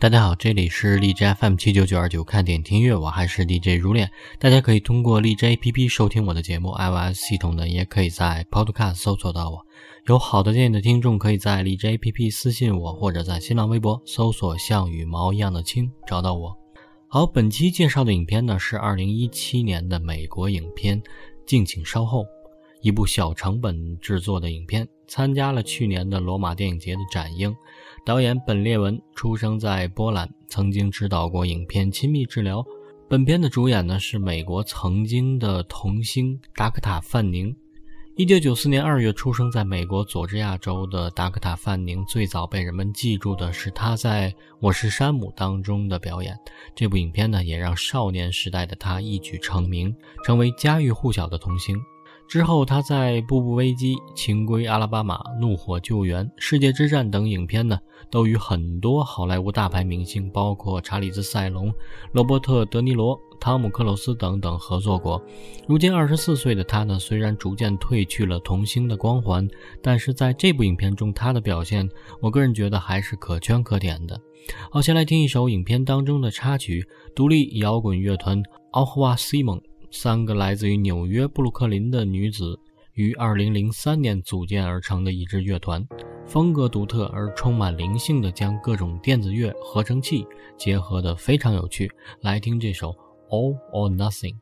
大家好，这里是荔枝 FM 七九九二九，看点听乐，我还是 DJ 如恋。大家可以通过荔枝 APP 收听我的节目，iOS 系统的也可以在 Podcast 搜索到我。有好的建议的听众，可以在荔枝 APP 私信我，或者在新浪微博搜索“像羽毛一样的青”找到我。好，本期介绍的影片呢是二零一七年的美国影片，敬请稍后。一部小成本制作的影片，参加了去年的罗马电影节的展映。导演本列文出生在波兰，曾经指导过影片《亲密治疗》。本片的主演呢是美国曾经的童星达克塔·范宁。一九九四年二月出生在美国佐治亚州的达克塔·范宁，最早被人们记住的是他在《我是山姆》当中的表演。这部影片呢，也让少年时代的他一举成名，成为家喻户晓的童星。之后，他在《步步危机》《情归阿拉巴马》《怒火救援》《世界之战》等影片呢，都与很多好莱坞大牌明星，包括查理兹·塞隆、罗伯特·德尼罗、汤姆·克鲁斯等等合作过。如今二十四岁的他呢，虽然逐渐褪去了童星的光环，但是在这部影片中，他的表现，我个人觉得还是可圈可点的。好，先来听一首影片当中的插曲，独立摇滚乐团奥赫瓦西蒙。三个来自于纽约布鲁克林的女子于2003年组建而成的一支乐团，风格独特而充满灵性的将各种电子乐合成器结合的非常有趣。来听这首《All or Nothing》。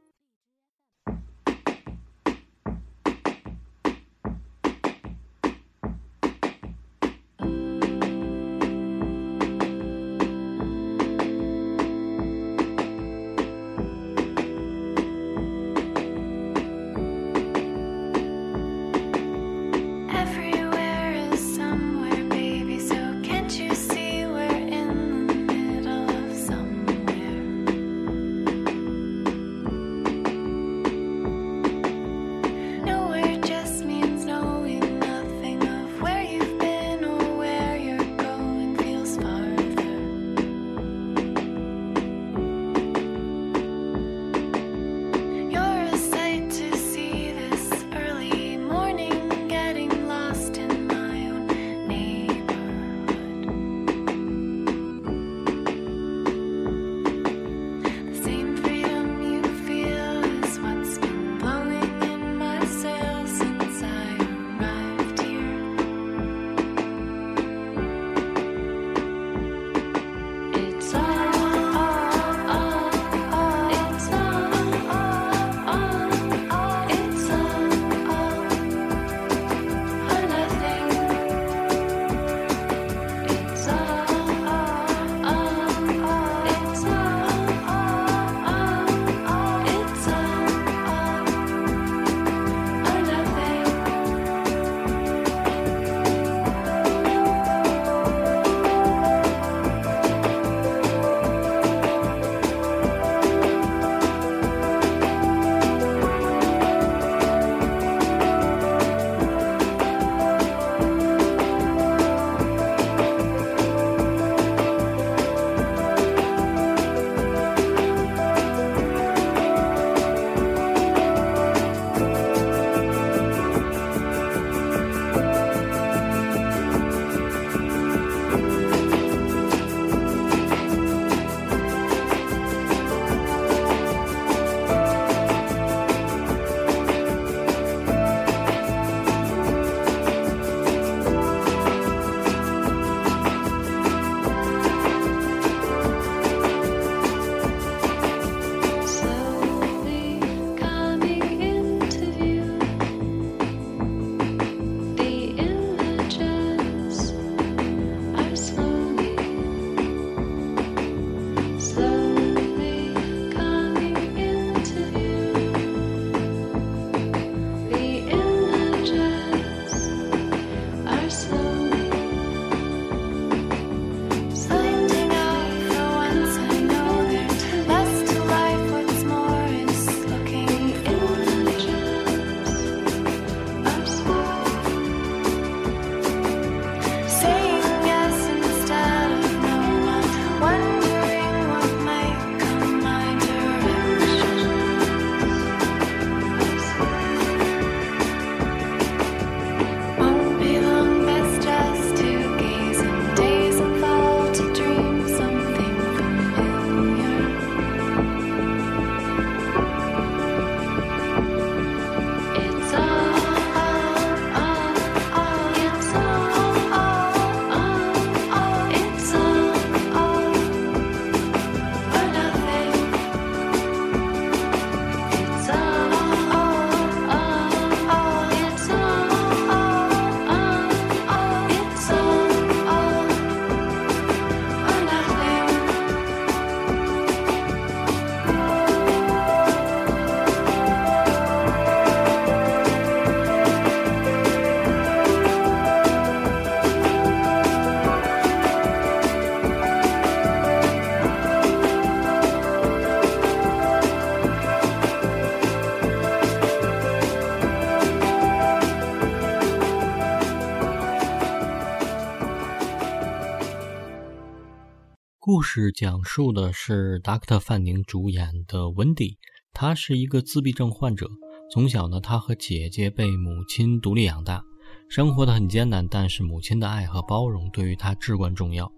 事讲述的是达克特·范宁主演的温迪，他是一个自闭症患者。从小呢，他和姐姐被母亲独立养大，生活的很艰难，但是母亲的爱和包容对于他至关重要。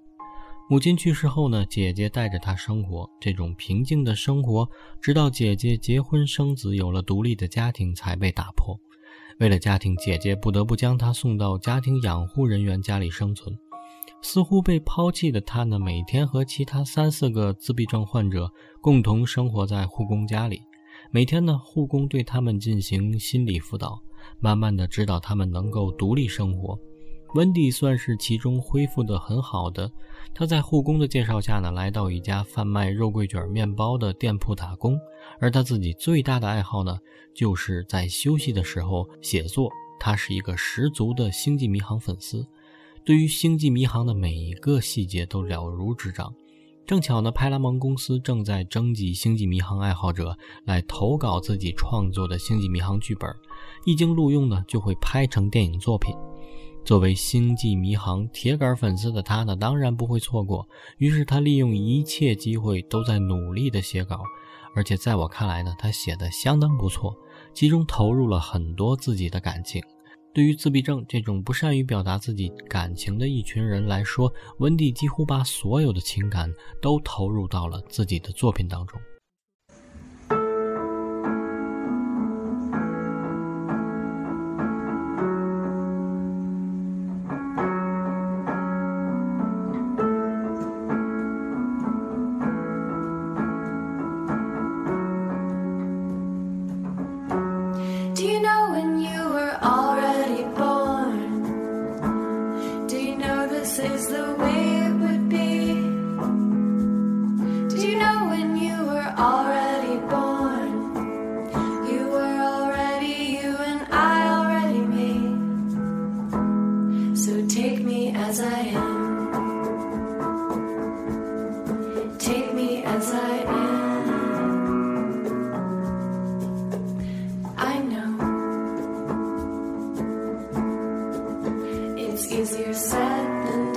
母亲去世后呢，姐姐带着他生活，这种平静的生活，直到姐姐结婚生子，有了独立的家庭才被打破。为了家庭，姐姐不得不将他送到家庭养护人员家里生存。似乎被抛弃的他呢，每天和其他三四个自闭症患者共同生活在护工家里。每天呢，护工对他们进行心理辅导，慢慢的指导他们能够独立生活。温迪算是其中恢复的很好的。他在护工的介绍下呢，来到一家贩卖肉桂卷面包的店铺打工。而他自己最大的爱好呢，就是在休息的时候写作。他是一个十足的星际迷航粉丝。对于星际迷航的每一个细节都了如指掌。正巧呢，派拉蒙公司正在征集星际迷航爱好者来投稿自己创作的星际迷航剧本，一经录用呢，就会拍成电影作品。作为星际迷航铁杆粉丝的他呢，当然不会错过。于是他利用一切机会都在努力的写稿，而且在我看来呢，他写的相当不错，其中投入了很多自己的感情。对于自闭症这种不善于表达自己感情的一群人来说，温蒂几乎把所有的情感都投入到了自己的作品当中。easier said than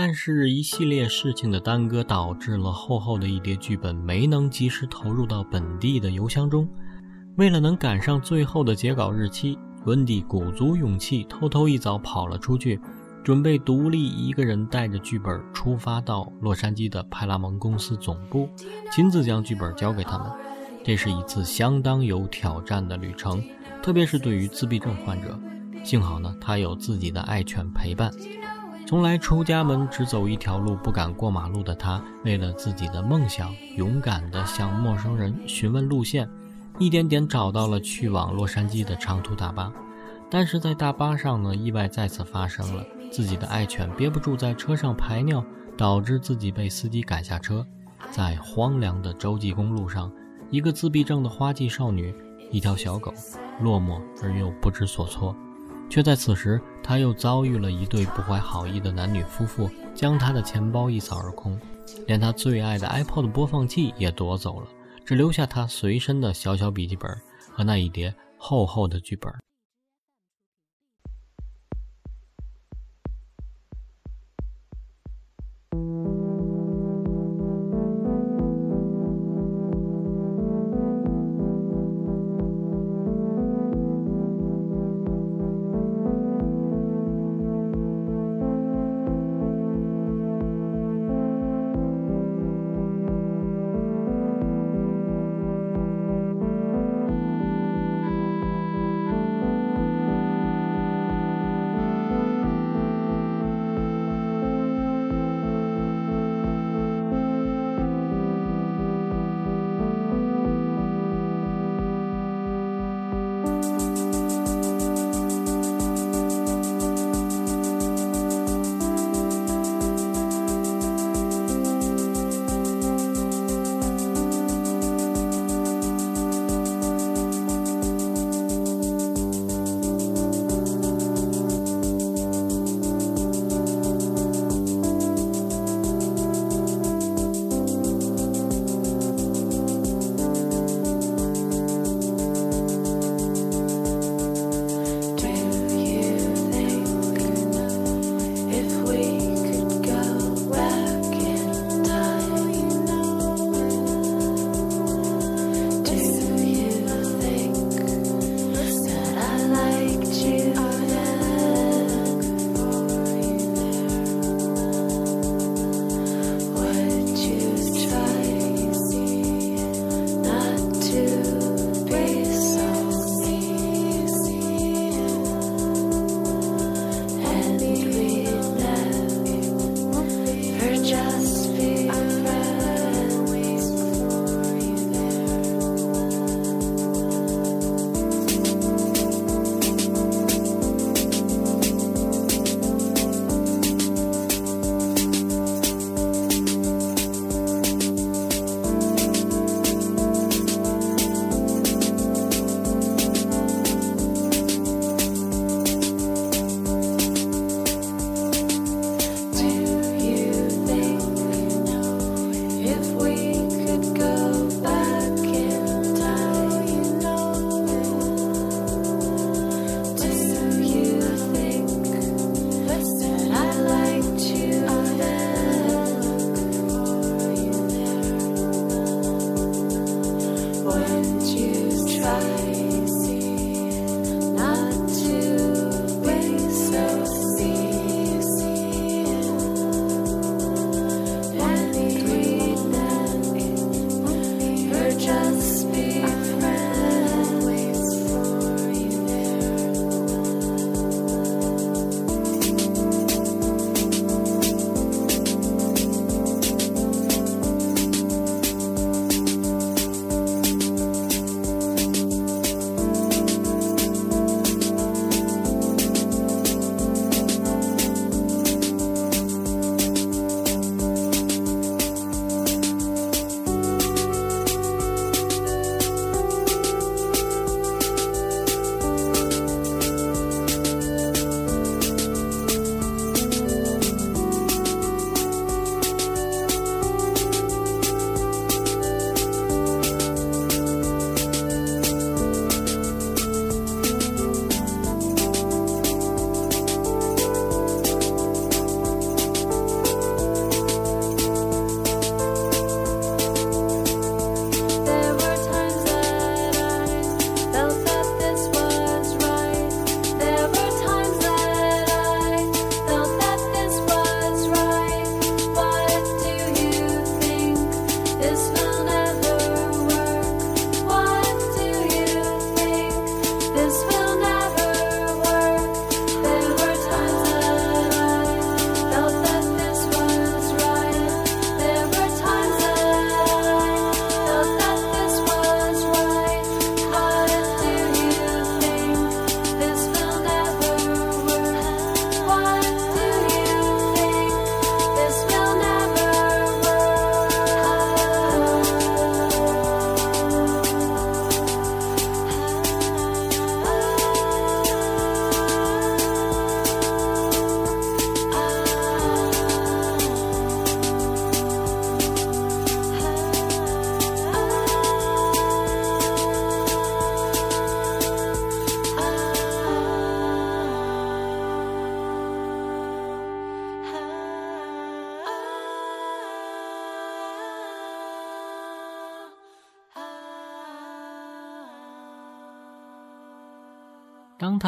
但是，一系列事情的耽搁导致了厚厚的一叠剧本没能及时投入到本地的邮箱中。为了能赶上最后的截稿日期，温迪鼓足勇气，偷偷一早跑了出去，准备独立一个人带着剧本出发到洛杉矶的派拉蒙公司总部，亲自将剧本交给他们。这是一次相当有挑战的旅程，特别是对于自闭症患者。幸好呢，他有自己的爱犬陪伴。从来出家门只走一条路，不敢过马路的他，为了自己的梦想，勇敢地向陌生人询问路线，一点点找到了去往洛杉矶的长途大巴。但是在大巴上呢，意外再次发生了，自己的爱犬憋不住在车上排尿，导致自己被司机赶下车。在荒凉的洲际公路上，一个自闭症的花季少女，一条小狗，落寞而又不知所措。却在此时，他又遭遇了一对不怀好意的男女夫妇，将他的钱包一扫而空，连他最爱的 iPod 播放器也夺走了，只留下他随身的小小笔记本和那一叠厚厚的剧本。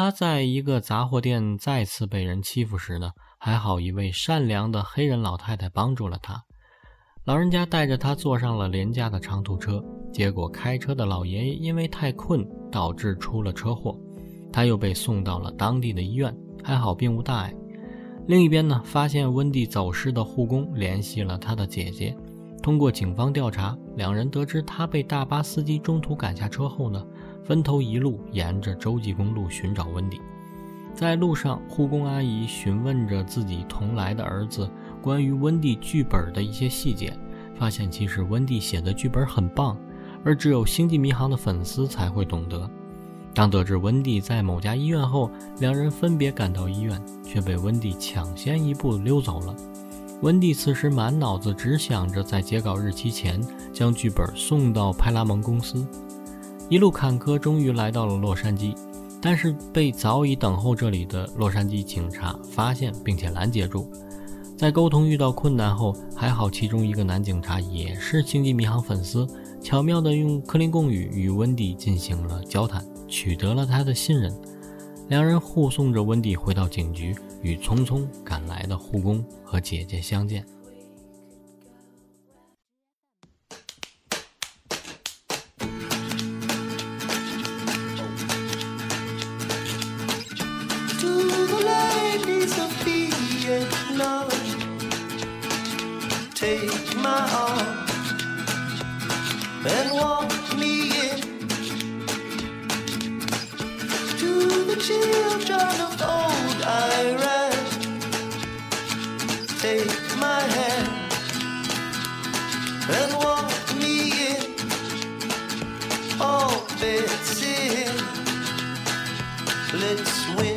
他在一个杂货店再次被人欺负时呢，还好一位善良的黑人老太太帮助了他。老人家带着他坐上了廉价的长途车，结果开车的老爷爷因为太困，导致出了车祸，他又被送到了当地的医院，还好并无大碍。另一边呢，发现温蒂走失的护工联系了他的姐姐，通过警方调查，两人得知他被大巴司机中途赶下车后呢。分头一路沿着洲际公路寻找温迪，在路上，护工阿姨询问着自己同来的儿子关于温蒂剧本的一些细节，发现其实温蒂写的剧本很棒，而只有星际迷航的粉丝才会懂得。当得知温蒂在某家医院后，两人分别赶到医院，却被温蒂抢先一步溜走了。温蒂此时满脑子只想着在截稿日期前将剧本送到派拉蒙公司。一路坎坷，终于来到了洛杉矶，但是被早已等候这里的洛杉矶警察发现并且拦截住。在沟通遇到困难后，还好其中一个男警察也是星际迷航粉丝，巧妙地用克林贡语与温迪进行了交谈，取得了他的信任。两人护送着温迪回到警局，与匆匆赶来的护工和姐姐相见。bullets sweet.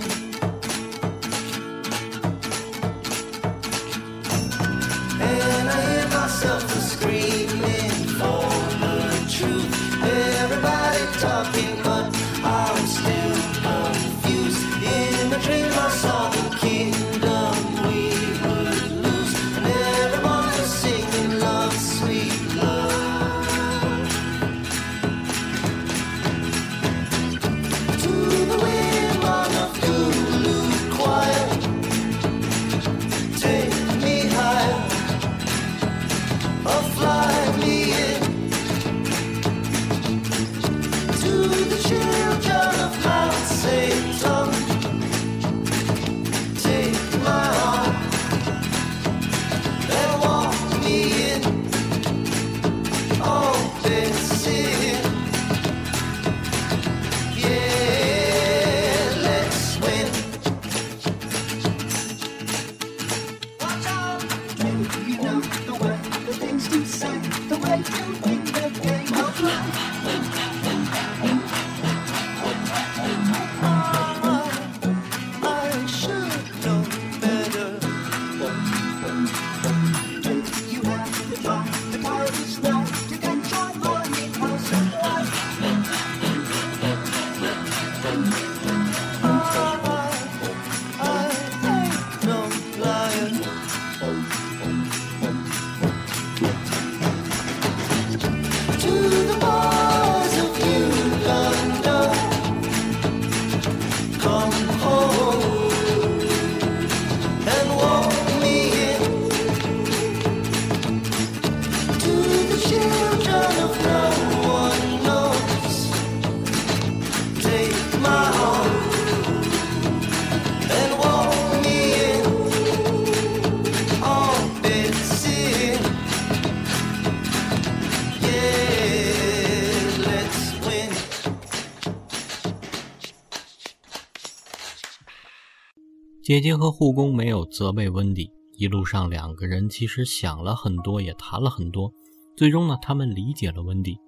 姐姐和护工没有责备温迪，一路上两个人其实想了很多，也谈了很多。最终呢，他们理解了温迪，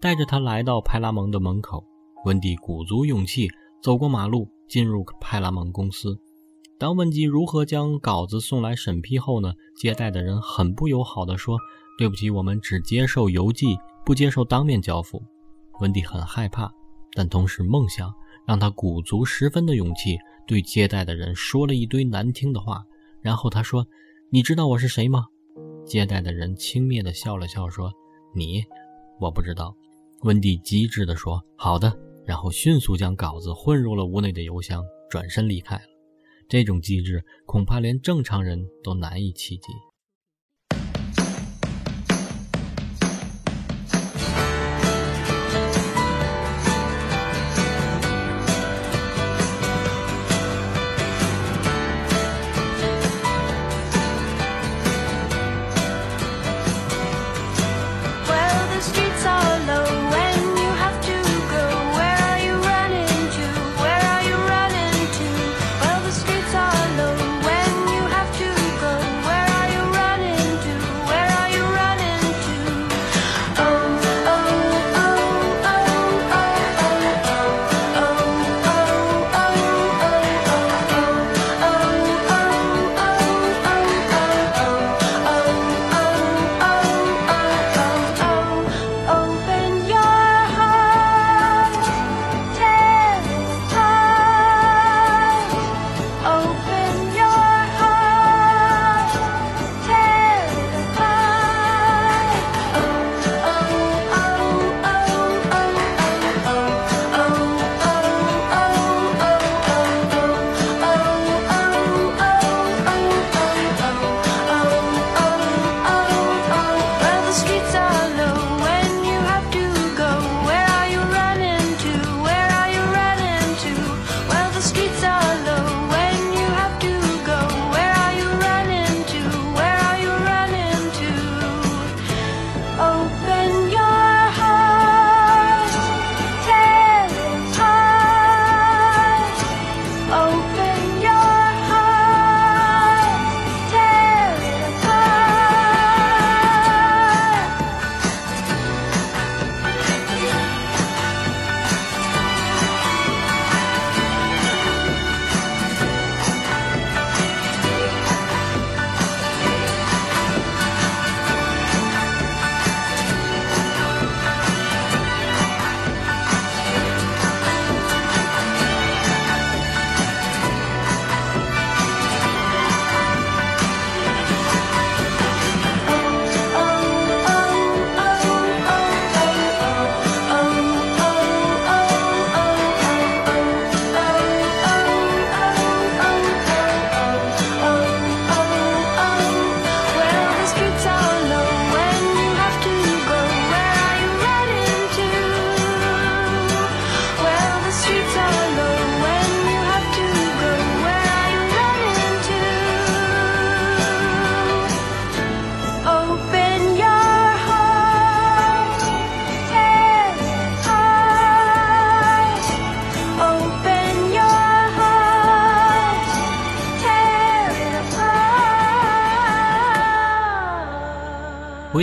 带着他来到派拉蒙的门口。温迪鼓足勇气走过马路，进入派拉蒙公司。当问及如何将稿子送来审批后呢，接待的人很不友好的说：“对不起，我们只接受邮寄，不接受当面交付。”温迪很害怕，但同时梦想让他鼓足十分的勇气，对接待的人说了一堆难听的话。然后他说：“你知道我是谁吗？”接待的人轻蔑地笑了笑，说：“你，我不知道。”温蒂机智地说：“好的。”然后迅速将稿子混入了屋内的邮箱，转身离开了。这种机智，恐怕连正常人都难以企及。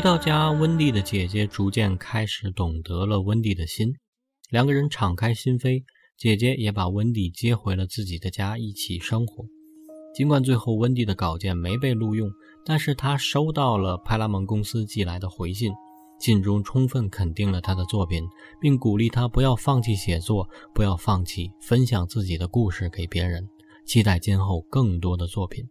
到家，温蒂的姐姐逐渐开始懂得了温蒂的心，两个人敞开心扉，姐姐也把温蒂接回了自己的家一起生活。尽管最后温蒂的稿件没被录用，但是她收到了派拉蒙公司寄来的回信，信中充分肯定了她的作品，并鼓励她不要放弃写作，不要放弃分享自己的故事给别人，期待今后更多的作品。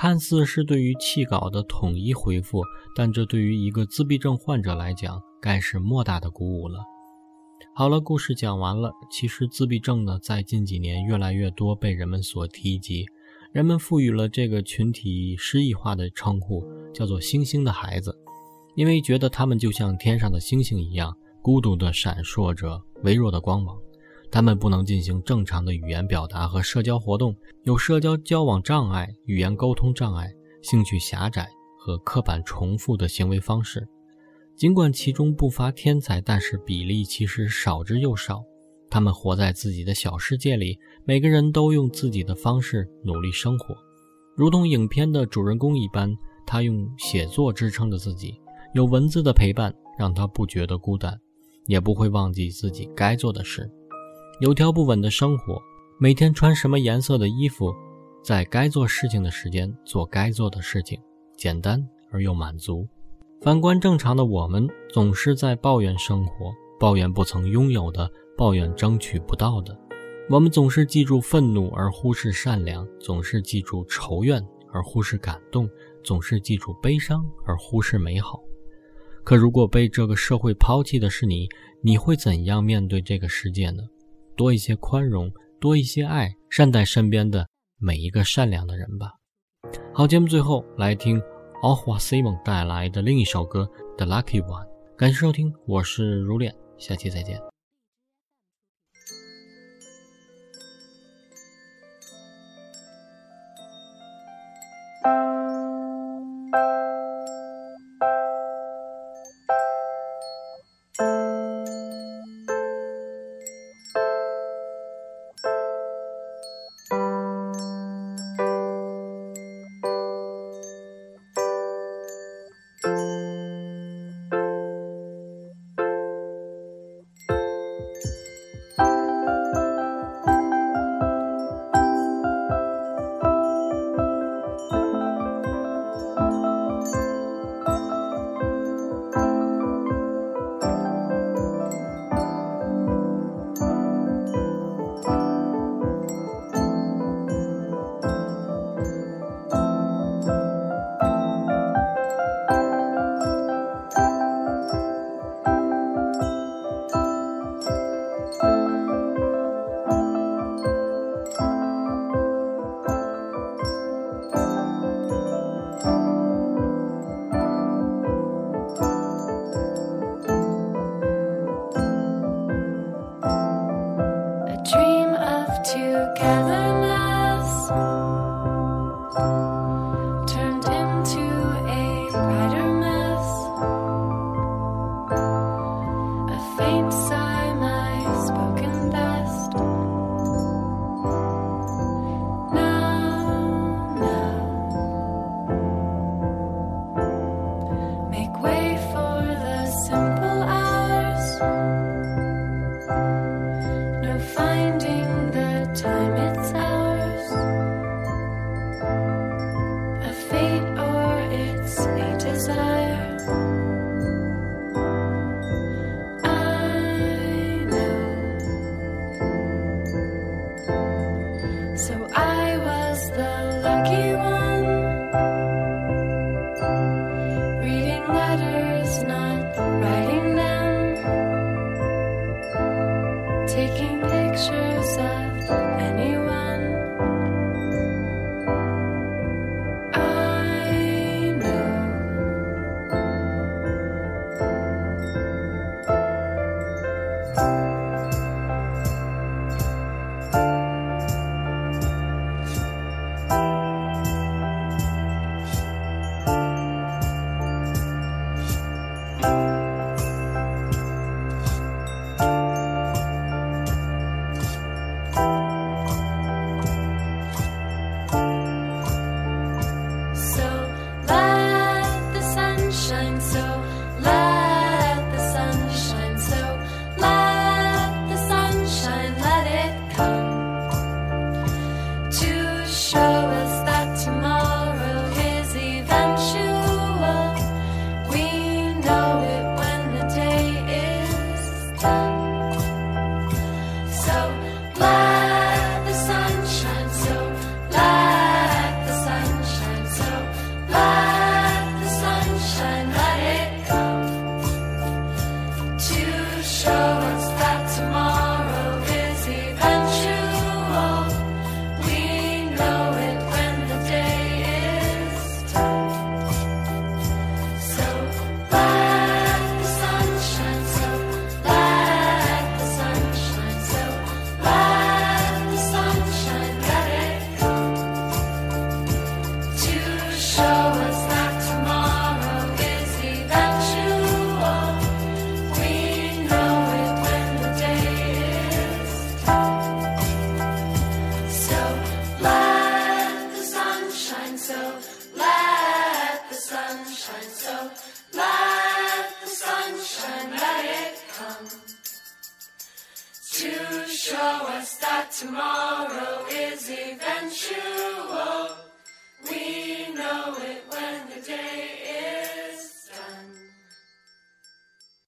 看似是对于弃稿的统一回复，但这对于一个自闭症患者来讲，该是莫大的鼓舞了。好了，故事讲完了。其实自闭症呢，在近几年越来越多被人们所提及，人们赋予了这个群体诗意化的称呼，叫做“星星的孩子”，因为觉得他们就像天上的星星一样，孤独地闪烁着微弱的光芒。他们不能进行正常的语言表达和社交活动，有社交交往障碍、语言沟通障碍、兴趣狭窄和刻板重复的行为方式。尽管其中不乏天才，但是比例其实少之又少。他们活在自己的小世界里，每个人都用自己的方式努力生活，如同影片的主人公一般。他用写作支撑着自己，有文字的陪伴，让他不觉得孤单，也不会忘记自己该做的事。有条不紊的生活，每天穿什么颜色的衣服，在该做事情的时间做该做的事情，简单而又满足。反观正常的我们，总是在抱怨生活，抱怨不曾拥有的，抱怨争取不到的。我们总是记住愤怒而忽视善良，总是记住仇怨而忽视感动。总是记住悲伤而忽视美好，可如果被这个社会抛弃的是你，你会怎样面对这个世界呢？多一些宽容，多一些爱，善待身边的每一个善良的人吧。好，节目最后来听阿华 Simon 带来的另一首歌《The Lucky One》，感谢收听，我是如恋，下期再见。